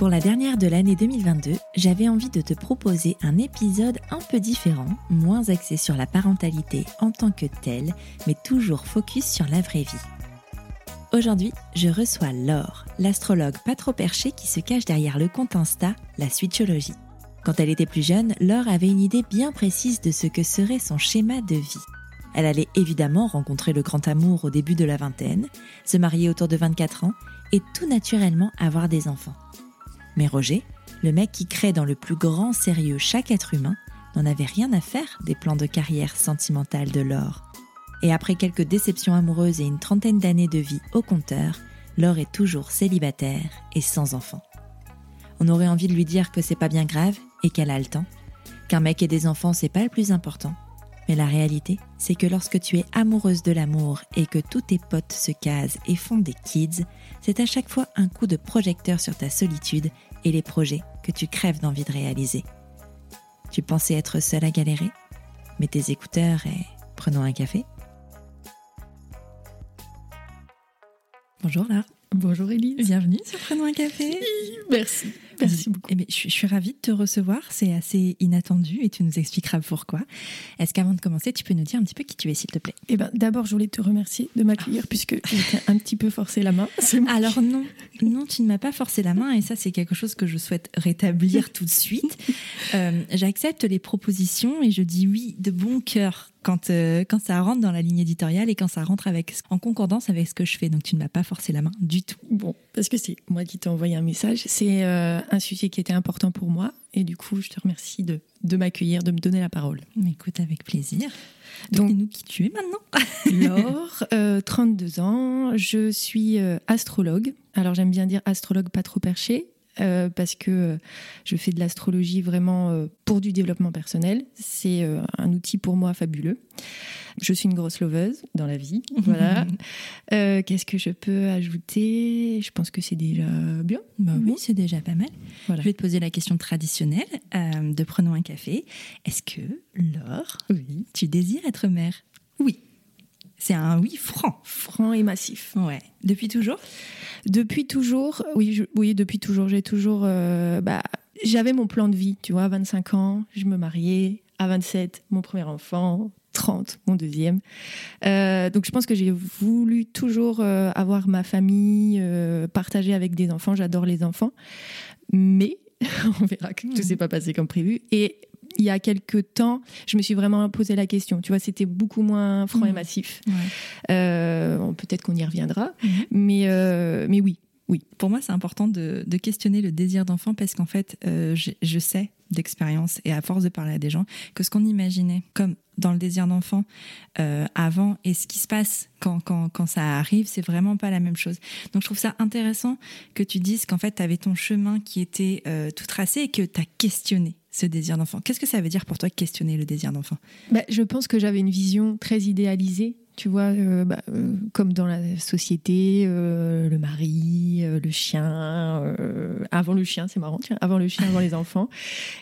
Pour la dernière de l'année 2022, j'avais envie de te proposer un épisode un peu différent, moins axé sur la parentalité en tant que telle, mais toujours focus sur la vraie vie. Aujourd'hui, je reçois Laure, l'astrologue pas trop perché qui se cache derrière le compte Insta, la Switchologie. Quand elle était plus jeune, Laure avait une idée bien précise de ce que serait son schéma de vie. Elle allait évidemment rencontrer le grand amour au début de la vingtaine, se marier autour de 24 ans et tout naturellement avoir des enfants. Mais Roger, le mec qui crée dans le plus grand sérieux chaque être humain, n'en avait rien à faire des plans de carrière sentimentale de Laure. Et après quelques déceptions amoureuses et une trentaine d'années de vie au compteur, Laure est toujours célibataire et sans enfant. On aurait envie de lui dire que c'est pas bien grave et qu'elle a le temps, qu'un mec et des enfants c'est pas le plus important. Mais la réalité, c'est que lorsque tu es amoureuse de l'amour et que tous tes potes se casent et font des kids, c'est à chaque fois un coup de projecteur sur ta solitude et les projets que tu crèves d'envie de réaliser. Tu pensais être seule à galérer? Mets tes écouteurs et prenons un café. Bonjour Lara. Bonjour Elise. Bienvenue sur Prenons un café. Merci. Merci beaucoup. Eh bien, je, suis ravie de te recevoir. C'est assez inattendu et tu nous expliqueras pourquoi. Est-ce qu'avant de commencer, tu peux nous dire un petit peu qui tu es, s'il te plaît? Eh ben, d'abord, je voulais te remercier de m'accueillir puisque tu un petit peu forcé la main. Alors non, non, tu ne m'as pas forcé la main et ça, c'est quelque chose que je souhaite rétablir tout de suite. Euh, J'accepte les propositions et je dis oui de bon cœur quand, euh, quand ça rentre dans la ligne éditoriale et quand ça rentre avec, en concordance avec ce que je fais. Donc tu ne m'as pas forcé la main du tout. Bon, parce que c'est moi qui t'ai envoyé un message. C'est euh, un sujet qui était important pour moi et du coup, je te remercie de, de m'accueillir, de me donner la parole. Écoute, avec plaisir. Donc, nous qui tu es maintenant Laure, euh, 32 ans, je suis astrologue. Alors j'aime bien dire astrologue pas trop perché euh, parce que euh, je fais de l'astrologie vraiment euh, pour du développement personnel. C'est un outil pour moi fabuleux. Je suis une grosse loveuse dans la vie. Voilà. Qu'est-ce que je peux ajouter? Je pense que c'est déjà bien. Bah oui, c'est déjà pas mal. Je vais te poser la question traditionnelle de prenons un café. Est-ce que, Laure, oui. tu désires être mère? Oui. C'est un oui franc. Franc et massif. Ouais. Depuis toujours? Depuis toujours, oui, oui, depuis toujours. J'ai toujours. Euh, bah, J'avais mon plan de vie, tu vois, à 25 ans, je me mariais. À 27, mon premier enfant. 30, mon deuxième. Euh, donc je pense que j'ai voulu toujours euh, avoir ma famille, partager avec des enfants. J'adore les enfants. Mais on verra que tout ne mmh. s'est pas passé comme prévu. Et il y a quelques temps, je me suis vraiment posé la question. Tu vois, c'était beaucoup moins franc et mmh. massif. Euh, peut-être qu'on y reviendra, mmh. mais, euh, mais oui, oui. Pour moi, c'est important de, questionner le désir d'enfant parce qu'en fait, euh, je, sais d'expérience et à force de parler à des gens que ce qu'on imaginait comme dans le désir d'enfant avant et ce qui se passe quand, quand, quand ça arrive, c'est vraiment pas la même chose. Donc je trouve ça intéressant que tu dises qu'en fait, tu avais ton chemin qui était tout tracé et que tu as questionné ce désir d'enfant. Qu'est-ce que ça veut dire pour toi questionner le désir d'enfant? Bah, Je pense que j'avais une vision très idéalisée, tu vois, euh, bah, euh, comme dans la société, euh, le mari, le chien, avant le chien, c'est marrant, tiens, avant le chien, avant les enfants,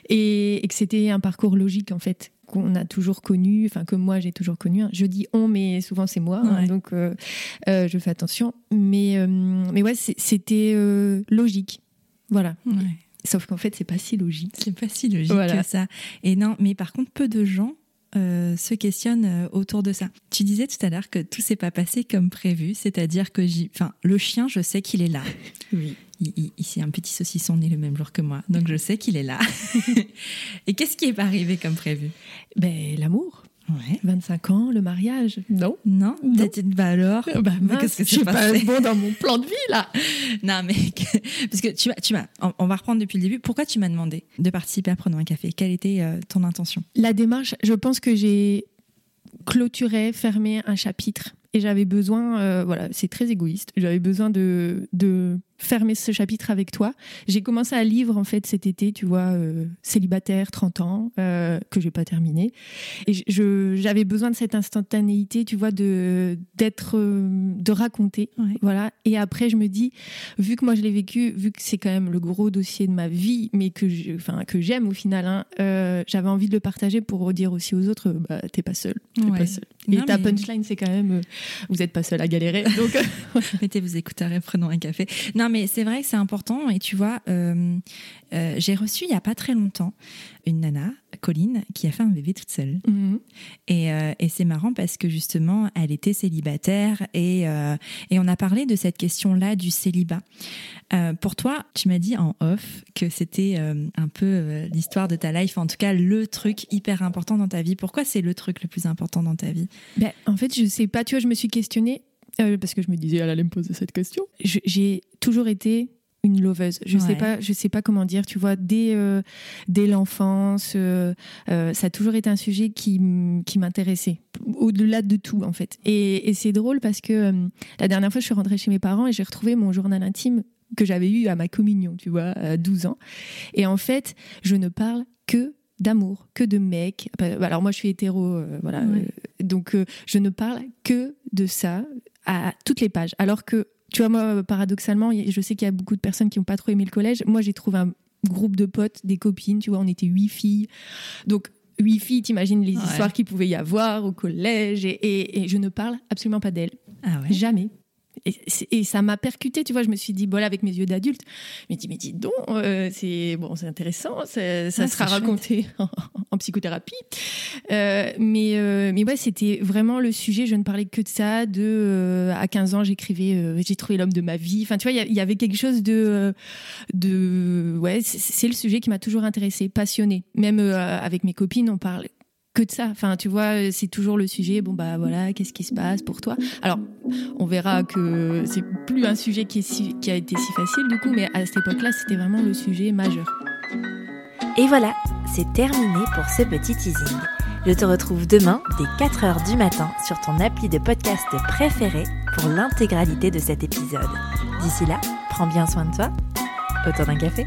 et, que c'était un parcours logique en fait qu'on a toujours connu, enfin que moi j'ai toujours connu. Hein. Je dis on, mais souvent c'est moi, hein, donc je fais attention. Mais mais ouais, c'était logique, voilà. Sauf qu'en fait, c'est pas si logique. C'est pas si logique que ça. Et non, mais par contre, peu de gens euh, se questionnent euh, autour de ça. Tu disais tout à l'heure que tout s'est pas passé comme prévu, c'est-à-dire que enfin, le chien, je sais qu'il est là. Oui. Il, c'est un petit saucisson né le même jour que moi, donc je sais qu'il est là. Et qu'est-ce qui est pas arrivé comme prévu? Ben l'amour. Ouais. 25 ans, le mariage. Non. Non. non. Bah alors. Bah qu'est-ce que c'est pas bon dans mon plan de vie là. non mais parce que tu vas, tu vas, on, va reprendre depuis le début. Pourquoi tu m'as demandé de participer à Prenons un café? Quelle était euh, ton intention? La démarche, je pense que j'ai clôturé, fermé un chapitre et j'avais besoin, euh, voilà, c'est très égoïste. J'avais besoin de, de fermer ce chapitre avec toi. J'ai commencé à lire en fait cet été, tu vois, euh, célibataire, 30 ans, euh, que j'ai pas terminé. Et j'avais besoin de cette instantanéité, tu vois, de d'être, euh, de raconter, voilà. Et après, je me dis, vu que moi je l'ai vécu, vu que c'est quand même le gros dossier de ma vie, mais que enfin que j'aime au final, hein, euh, j'avais envie de le partager pour dire aussi aux autres, bah t'es pas seul, pas seul. Et ta punchline, c'est quand même, vous êtes pas seul à galérer, donc mettez vos écouteurs et prenons un café. Non mais c'est vrai que c'est important. Et tu vois, euh, euh, j'ai reçu il n'y a pas très longtemps une nana, Colline, qui a fait un bébé toute seule. Mhm. Euh, et, c'est marrant parce que justement, elle était célibataire et, et on a parlé de cette question-là du célibat. pour toi, tu m'as dit en off que c'était un peu l'histoire de ta life, en tout cas le truc hyper important dans ta vie. Pourquoi c'est le truc le plus important dans ta vie? Ben, En fait, je sais pas, tu vois, je me suis questionnée euh, parce que je me disais, elle allait me poser cette question. J'ai toujours été une loveuse. Je sais pas, je sais pas comment dire. Tu vois, dès euh, dès l'enfance, euh, ça a toujours été un sujet qui qui m'intéressait au-delà de tout en fait. Et, et c'est drôle parce que la dernière fois, je suis rentrée chez mes parents et j'ai retrouvé mon journal intime que j'avais eu à ma communion, tu vois, à 12 ans. Et en fait, je ne parle que d'amour, que de mecs. Alors moi, je suis hétéro, voilà. donc je ne parle que de ça à toutes les pages. Alors que, tu vois, moi, paradoxalement, je sais qu'il y a beaucoup de personnes qui n'ont pas trop aimé le collège. Moi, j'ai trouvé un groupe de potes, des copines, tu vois, on était huit filles. Donc, huit filles, t'imagines les histoires qu'il pouvait y avoir au collège. Et, et je ne parle absolument pas d'elles. Ah ouais. Jamais. Et, ça m'a percuté, tu vois. Je me suis dit, voilà, avec mes yeux d'adulte, je me dis, mais dis donc, euh, c'est bon, c'est intéressant, ça ah, sera raconté en, psychothérapie. Euh, mais, euh, mais ouais, c'était vraiment le sujet. Je ne parlais que de ça. De à 15 ans, j'écrivais, j'ai trouvé l'homme de ma vie. Enfin, tu vois, il y, avait quelque chose de, de ouais, c'est le sujet qui m'a toujours intéressé, passionné. Même avec mes copines, on parle de ça. Enfin, tu vois, c'est toujours le sujet. Bon, bah voilà, qu'est-ce qui se passe pour toi? Alors, on verra que c'est plus un sujet qui, qui a été si facile du coup, mais à cette époque-là, c'était vraiment le sujet majeur. Et voilà, c'est terminé pour ce petit teasing. Je te retrouve demain dès 4h du matin sur ton appli de podcast préféré pour l'intégralité de cet épisode. D'ici là, prends bien soin de toi. Autour d'un café